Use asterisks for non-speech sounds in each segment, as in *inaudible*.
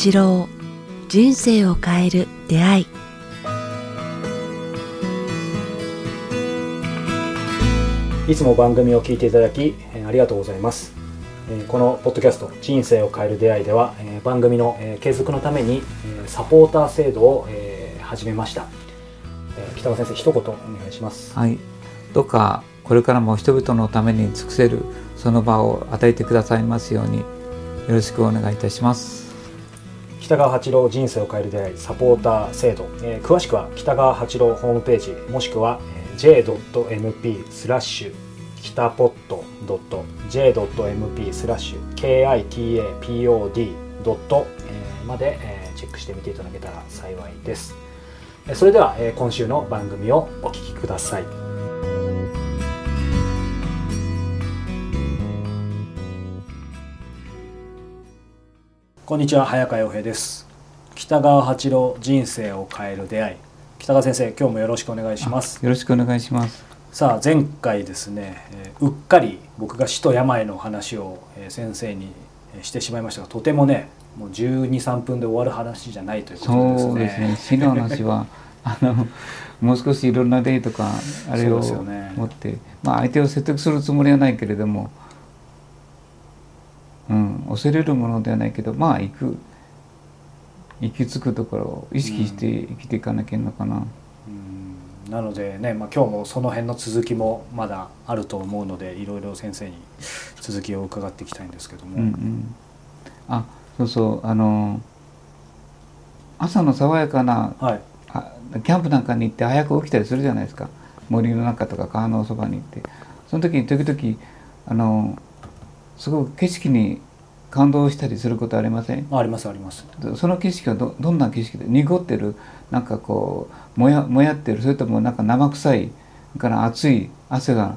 八郎人生を変える出会い。いつも番組を聞いていただきえーありがとうございます。えーこのポッドキャスト「人生を変える出会い」ではえー番組のえー継続のためにえーサポーター制度をえー始めました。えー北川先生一言お願いします。はい、どうかこれからも人々のために尽くせるその場を与えてくださいますようによろしくお願いいたします。北川八郎人生を変える出会いサポーター制度、えー詳しくは北川八郎ホームページもしくは j.mp スラッシュ北ポット .j.mp スラッシュ kitapod ドットまでチェックしてみていただけたら幸いです。それでは今週の番組をお聞きください。こんにちは早川洋平です。北川八郎人生を変える出会い。北川先生今日もよろしくお願いします。よろしくお願いします。さあ前回ですね、えーうっかり僕が死と病の話を、えー先生にえーしてしまいましたがとてもねもう1 2 3分で終わる話じゃないということでですね。そうですね。死の話は *laughs* あのもう少しいろんな例とかあれを持って、まあ相手を説得するつもりはないけれども、うん、恐れるものではないけど、まあ行く。行き着くところを意識して生きていかなきゃいけないのかな。うん。なのでね、まあ、今日もその辺の続きもまだあると思うのでいろいろ先生に続きを伺っていきたいんですけども、うんうん、あそうそう。あの朝の爽やかなはい。あキャンプなんかに行って早く起きたりするじゃないですか。森の中とか川のそばに行って。その時に時々あのすごく景色に感動したりすることありません？あありますあります。その景色はどどんな景色で濁ってるなんかこうもやもやってるそれともなんか生臭いから熱い汗が。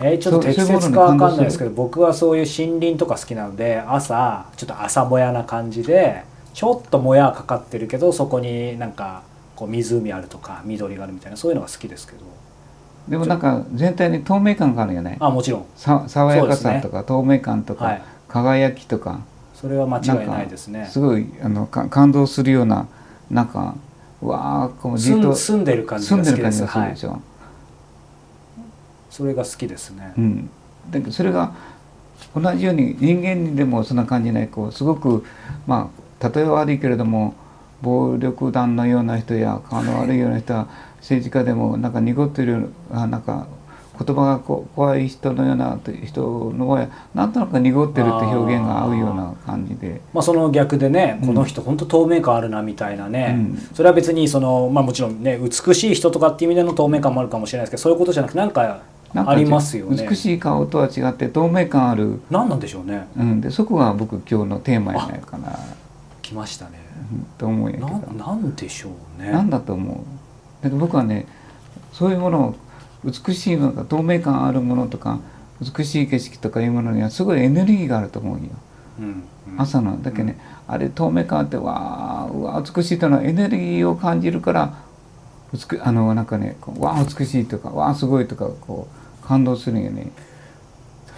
えーちょっと適切かわかんないですけど僕はそういう森林とか好きなので朝ちょっと朝もやな感じでちょっともやかかってるけどそこになんかこう湖あるとか緑があるみたいなそういうのが好きですけどでもなんか全体に透明感があるよね。あもちろん。さ爽やかさとか透明感とか、はい。輝きとか。それは間違いないですね。すごいあのか感動するようななんかうわあこうじっと住んでる感じがす。るでしょ、それが好きですね。うん、だけどそれが同じように人間にでもそんな感じないこうすごくまあ例えは悪いけれども暴力団のような人や顔の悪いような人は政治家でもなんか濁ってるあなんか言葉がこ怖い人のような人の場合はなんとなく濁ってるって表現が合うような感じで。まあ、その逆でね、うん。この人本当透明感あるなみたいなね、うん。それは別にその、まあ、もちろんね美しい人とかっていう意味での透明感もあるかもしれないですけどそういうことじゃなくてなんかありますよね。美しい顔とは違って透明感ある、何なんでしょうねうん、でそこが僕今日のテーマになるかな、来ましたねうんと思うんやけなどなんでしょうねなんだと思うだけど僕はねそういうものを美しいものとか透明感あるものとか美しい景色とかいうものにはすごいエネルギーがあると思うよ。うんうん。朝の。だけどね、あれ透明感あってわーうわ美しいというのはエネルギーを感じるから美あのなんかねこうわー美しいとかわーすごいとかこう感動するんよね。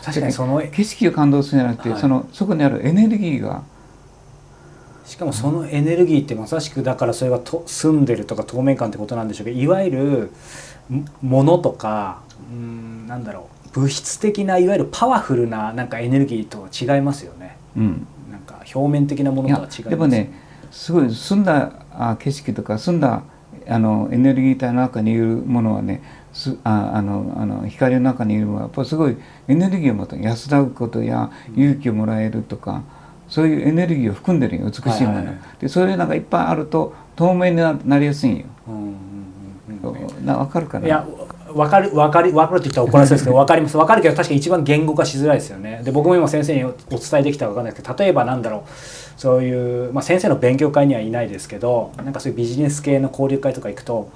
確かにその景色を感動するんじゃなくて、はい。そのそこにあるエネルギーがしかもそのエネルギーってまさしくだからそれがと住んでるとか透明感ってことなんでしょうけどいわゆるんものとかうんなんだろう。物質的ないわゆるパワフルななんかエネルギーとは違いますよね。うん。なんか表面的なものいとは違います。やでもねすごい澄んだあ景色とか澄んだあのエネルギー体の中にいるものはねすああのあの光の中にいるものはやっぱすごいエネルギーを持って安らぐことや勇気をもらえるとか、そういうエネルギーを含んでるよ。美しいもの、はいはいはい。でそういうのがいっぱいあると透明にななりやすいんよ、うんうんうんうんな分かるかな？いや分かる分かる分かるって言ったら怒らせるんですけど *laughs* 分かります。分かるけど確かに一番言語化しづらいですよね。で僕も今先生におお伝えできたか分かんないですけど例えばなんだろう。そういう、まあ、先生の勉強会にはいないですけどなんかそういうビジネス系の交流会とか行くと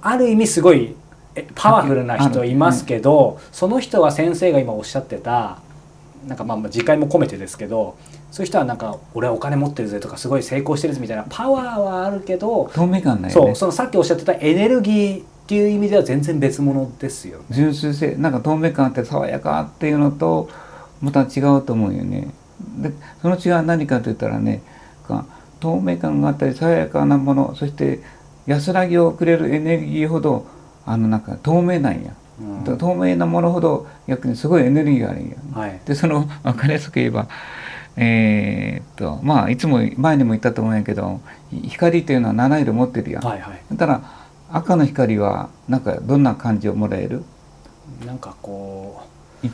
ある意味すごいえパワフルな人いますけど、その人は先生が今おっしゃってたなんかまあまあ次回も込めてですけどそういう人はなんか俺はお金持ってるぜとかすごい成功してるぜみたいなパワーはあるけど透明感ないよね。そうそのさっきおっしゃってたエネルギーっていう意味では全然別物ですよね。純粋性。なんか透明感あって爽やかっていうのとまた違うと思うよね。でその違いは何かと言ったらねか透明感があったり爽やかなものそして安らぎをくれるエネルギーほどあのなんか透明なんや、うん。透明なものほど逆にすごいエネルギーがあるんや。はい。でその分かりやすく言えばえーっとまあいつも前にも言ったと思うんやけど光っていうのは七色持ってるやん、はいはい。だから赤の光はなんかどんな感じをもらえる？なんかこいう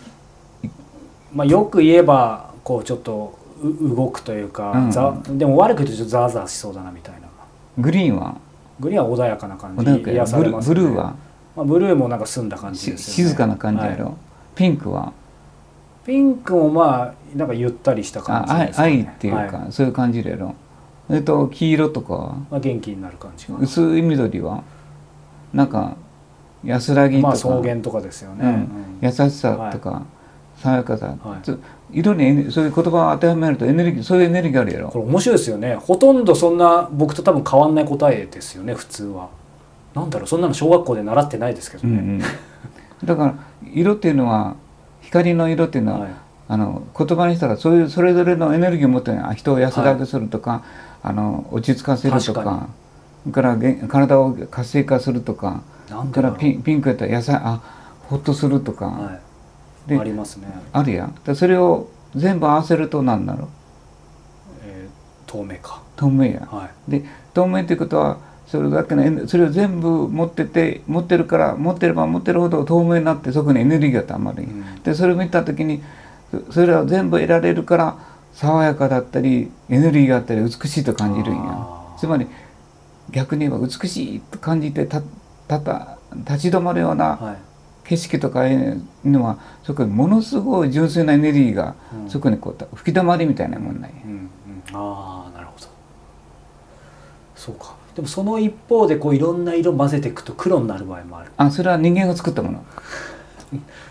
まあよく言えばこうちょっとう動くというか、うん。ざでも悪く言うとちょっとザーザーしそうだなみたいな。グリーンは？グリーンは穏やかな感じね。ブルーは？まあ、ブルーもなんか澄んだ感じね。静かな感じやろ、はい。ピンクは？ピンクもまあなんかゆったりした感じですかね。愛っていうか、はい。そういう感じやろそれと黄色とか。はまあ、元気になる感じが薄い緑はなんか安らぎとか、まあ草原とかですよね、うん。うん。優しさとか、爽やかさ、はい。つ色にそういう言葉を当てはめるとエネルギーそういうエネルギーあるやろ。これ面白いですよね。ほとんどそんな僕と多分変わんない答えですよね普通は。なんだろうそんなの小学校で習ってないですけどね、うんうん、だから色っていうのは光の色っていうのは、はい。あの言葉にしたらそういうそれぞれのエネルギーを持って人を安らぐするとか、あの落ち着かせるとか確からげ体を活性化するとかからだろう。ピンピンクやったら野菜あほっとするとか、はい、でありますね、あるやん。でそれを全部合わせると何なのえー透明か透明や。はい。で透明ということはそれだけのそれを全部持ってて持ってるから持ってれば持ってるほど透明になってそこにエネルギーがたまるうん。でそれを見た時にそそれを全部得られるから爽やかだったりエネルギーがあったり美しいと感じるんや。つまり逆に言えば美しいと感じてたたた立ち止まるようなはい。景色とかいうのはそこにものすごい純粋なエネルギーがうん。そこにこうた吹き溜まりみたいなもんなんや。うんうん、ああなるほど。そうかでもその一方でこういろんな色混ぜていくと黒になる場合もある。あそれは人間が作ったもの。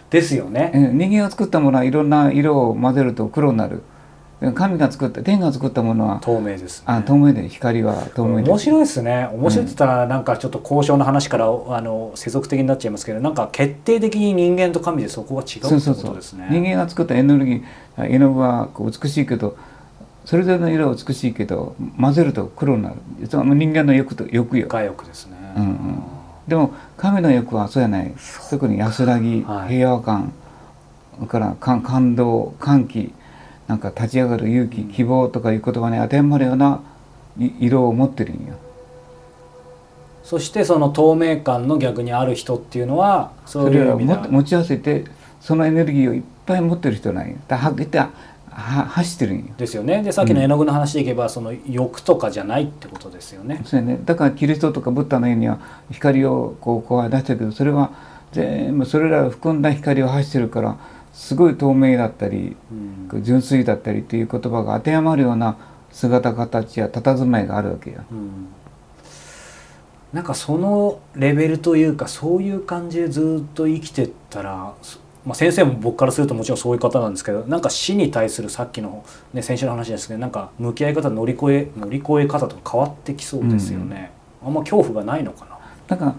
ですよね、え人間が作ったものはいろんな色を混ぜると黒になる。神が作った天が作ったものは透明です、ね、あ透明で光は透明で。面白いですね。面白いって言ったらなんかちょっと交渉の話からあの世俗的になっちゃいますけどなんか決定的に人間と神でそこが違うってこそうそうそう。とですね人間が作ったエネルギー絵の具はこう美しいけどそれぞれの色は美しいけど混ぜると黒になる。人間の欲と欲よ。外欲ですね、うんうん。でも神の欲はそうやない。特に安らぎ、はい。平和感から感感動歓喜なんか立ち上がる勇気希望とかいう言葉に当てはまるようない色を持ってるんよ。そしてその透明感の逆にある人っていうのはそそうれをいう意味では。も持ち合わせてそのエネルギーをいっぱい持ってる人なんよ。だはっきりはは走ってるんよ。ですよね。でさっきの絵の具の話でいけばその欲とかじゃないってことですよね、そうやね。だからキリストとかブッダのようには光をこうこう出してるけどそれは全部それらを含んだ光を発してるからすごい透明だったりうん。純粋だったりっていう言葉が当てはまるような姿形や佇まいがあるわけよ。うん。なんかそのレベルというかそういう感じでずっと生きてったら、そまあ、先生も僕からするともちろんそういう方なんですけどなんか死に対するさっきの、ね、先週の話ですけどなんか向き合い方乗り越え乗り越え方とか変わってきそうですよね、あんま恐怖がないのかな？だから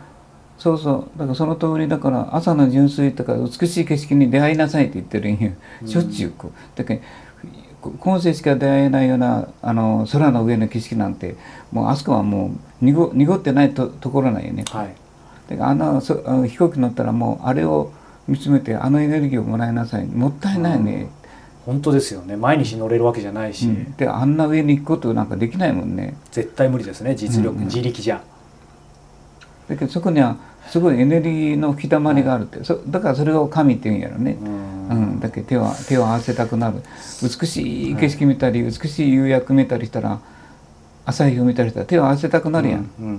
そうそう。だからその通りだから朝の純粋とか美しい景色に出会いなさいって言ってるんよ。うん。しょっちゅうこう。だから今世しか出会えないようなあの空の上の景色なんてもうあそこはもう濁濁ってないとところなんよね。はい。だからあのそ飛行機乗ったらもうあれを見つめてあのエネルギーをもらいなさい。もったいないね、本当ですよね。毎日乗れるわけじゃないし、うん。であんな上に行くことなんかできないもんね。絶対無理ですね。実力、うんうん。自力じゃ。だけどそこにはすごいエネルギーの吹き溜まりがあるって、そだからそれを神って言うんやろね、うん。うん、だけど手は手を合わせたくなる。美しい。景色見たり、美しい夕焼け見たりしたら朝日を見たりしたら手を合わせたくなるやん、うんうんうんうん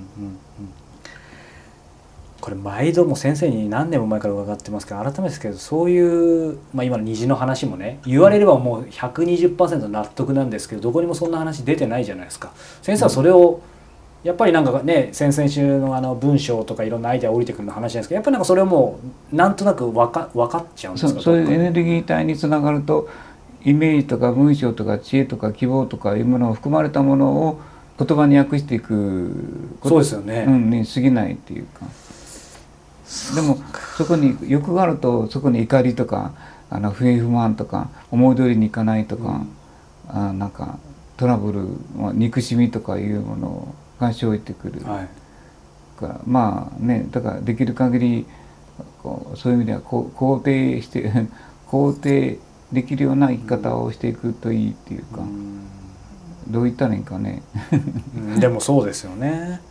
これ毎度も先生に何年も前から伺ってますけど改めてですけどそういう、まあ、今の虹の話もね言われればもう120%納得なんですけどどこにもそんな話出てないじゃないですか。先生はそれをやっぱりなんかね先々週のあの文章とかいろんなアイデア降りてくるの話ですけどやっぱりなんかそれをもうなんとなく分か分かっちゃうんですかそうそういうエネルギー体につながるとイメージとか文章とか知恵とか希望とかいうものを含まれたものを言葉に訳していくことそうですよね、うん、に過ぎないっていうかでもそこに欲があるとそこに怒りとかあの不平不満とか思い通りにいかないとか、あなんかトラブル、まあ、憎しみとかいうものが生じてくる。はい。から、まあねだからできる限りこうそういう意味ではこう肯定して *laughs* 肯定できるような生き方をしていくといいっていうか、どう言ったらいいんかね。うん。でもそうですよね。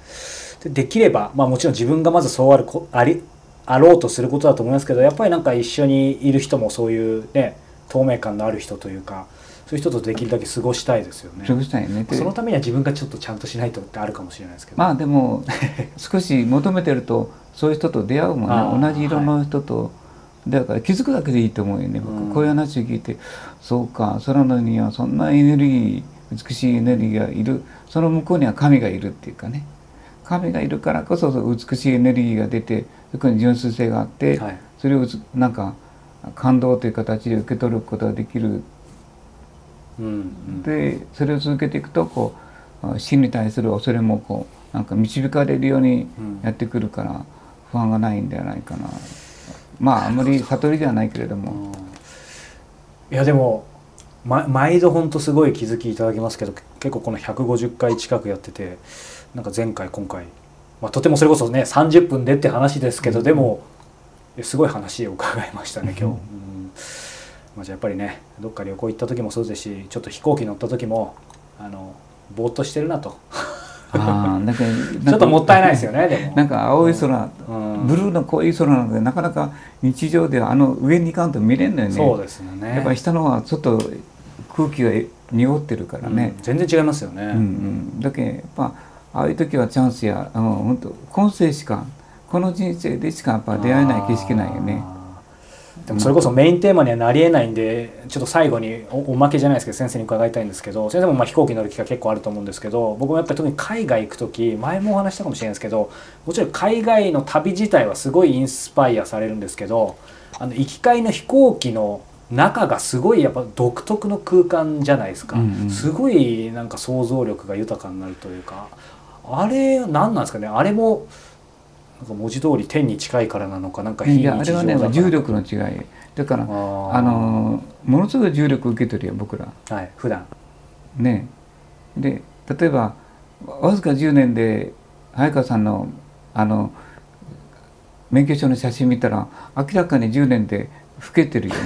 でできれば、まあ、もちろん自分がまずそうあるこありあろうとすることだと思いますけどやっぱりなんか一緒にいる人もそういうね透明感のある人というかそういう人とできるだけ過ごしたいですよね。そうしたいね。でそのためには自分がちょっとちゃんとしないとってあるかもしれないですけど。まあでも少し求めてるとそういう人と出会うもんね。同じ色の人と、だから気づくだけでいいと思うよね、僕。うん。こういう話を聞いてそうか空のにはそんなエネルギー美しいエネルギーがいる。その向こうには神がいるっていうかね神がいるからこそ美しいエネルギーが出てそこに純粋性があって、はい。それをなんか感動という形で受け取ることができる。うんうん。でそれを続けていくとこう死に対する恐れもこうなんか導かれるようにうん。やってくるから不安がないんではないかな。まああんまり悟りではないけれども。うん。いやでも、ま、毎度本当すごい気づきいただきますけど結構この150回近くやっててなんか前回今回、まあ、とてもそれこそね30分でって話ですけど、でもいやすごい話を伺いましたね今日、うん。うんまあ、じゃあやっぱりねどっか旅行行った時もそうですしちょっと飛行機乗った時もあのぼーっとしてるなと。ああなんかちょっともったいないですよねでも。なんか青い空、うん。ブルーの濃い空なのでなかなか日常ではあの上に行かんと見れんのよね。そうですよね。やっぱり下の方はちょっと空気が濁ってるからね。うん、全然違いますよね、うんうん、だけやっぱああいう時はチャンスやあの本当今世しかこの人生でしかやっぱ出会えない景色なんよね。でもそれこそメインテーマにはなりえないんでちょっと最後におおまけじゃないですけど先生に伺いたいんですけど先生もまあ飛行機乗る機会結構あると思うんですけど僕もやっぱり特に海外行く時前もお話したかもしれないですけどもちろん海外の旅自体はすごいインスパイアされるんですけどあの行き帰りの飛行機の中がすごいやっぱ独特の空間じゃないですか、うんうん。すごいなんか想像力が豊かになるというか。あれ何なんですかね。あれもなんか文字通り天に近いからなのかなんか非日いやあれはね常だから重力の違い。だからあのものすごい重力受け取るよ僕ら。はい普段。ね。で例えばわずか10年で早川さんのあの免許証の写真見たら明らかに10年で老けてるよね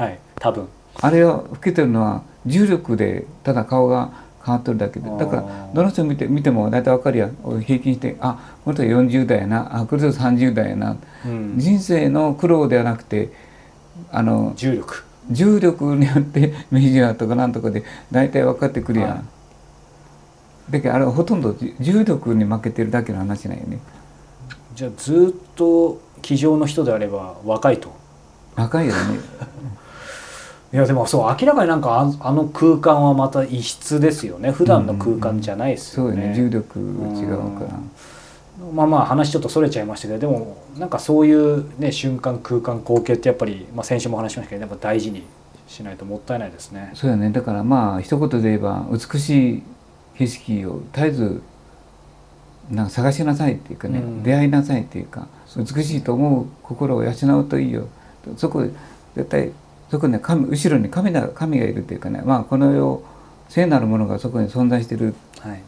はい多分。あれは老けてるのは重力でただ顔が変わってるだけで。だからどの人見て見ても大体分かるやん。平均してあこの人40代やな。あこの人30代やな。うん。人生の苦労ではなくてあの重力。重力によって *laughs* メジャーとかなんとかで大体分かってくるやん、はい。だけどあれはほとんど重力に負けてるだけの話なんよね。じゃあずっと机上の人であれば若いと。若いよね *laughs* いやでもそう明らかになんかああの空間はまた異質ですよね。普段の空間じゃないですよね、そうよね。重力違うから。うん。まあまあ話ちょっとそれちゃいましたけどでもなんかそういうね瞬間空間光景ってやっぱり、まあ、先週も話しましたけどやっぱ大事にしないともったいないですね。そうやね。だからまあ一言で言えば美しい景色を絶えずなんか探しなさいっていうかね、うん。出会いなさいっていうか美しいと思う心を養うといいよ。そこ絶対そこにね神後ろに神が神がいるっていうかねまあこの世聖なるものがそこに存在してる。はい、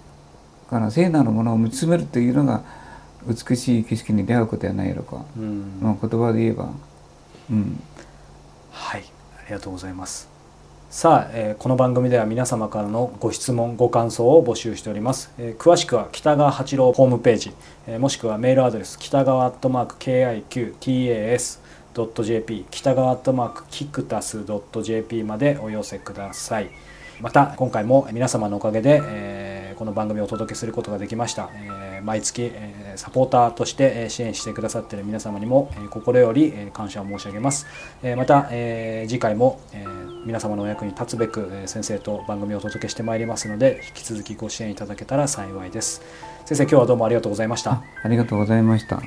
から聖なるものを見つめるというのが美しい景色に出会うことやないやろか、うん。まあ、言葉で言えば。うん。はい、ありがとうございます。さあ、えーこの番組では皆様からのご質問ご感想を募集しております、えー詳しくは北川八郎ホームページ、えーもしくはメールアドレス北川アッ .jp 北川アットマークキクタス .jp までお寄せください。また今回も皆様のおかげで、えーこの番組をお届けすることができました、えー毎月、えーサポーターとして支援してくださっている皆様にも、えー心より感謝を申し上げます、えーまた、えー次回も、えー皆様のお役に立つべく、先生と番組をお届けしてまいりますので引き続きご支援いただけたら幸いです。先生今日はどうもありがとうございました。ありがとうございました。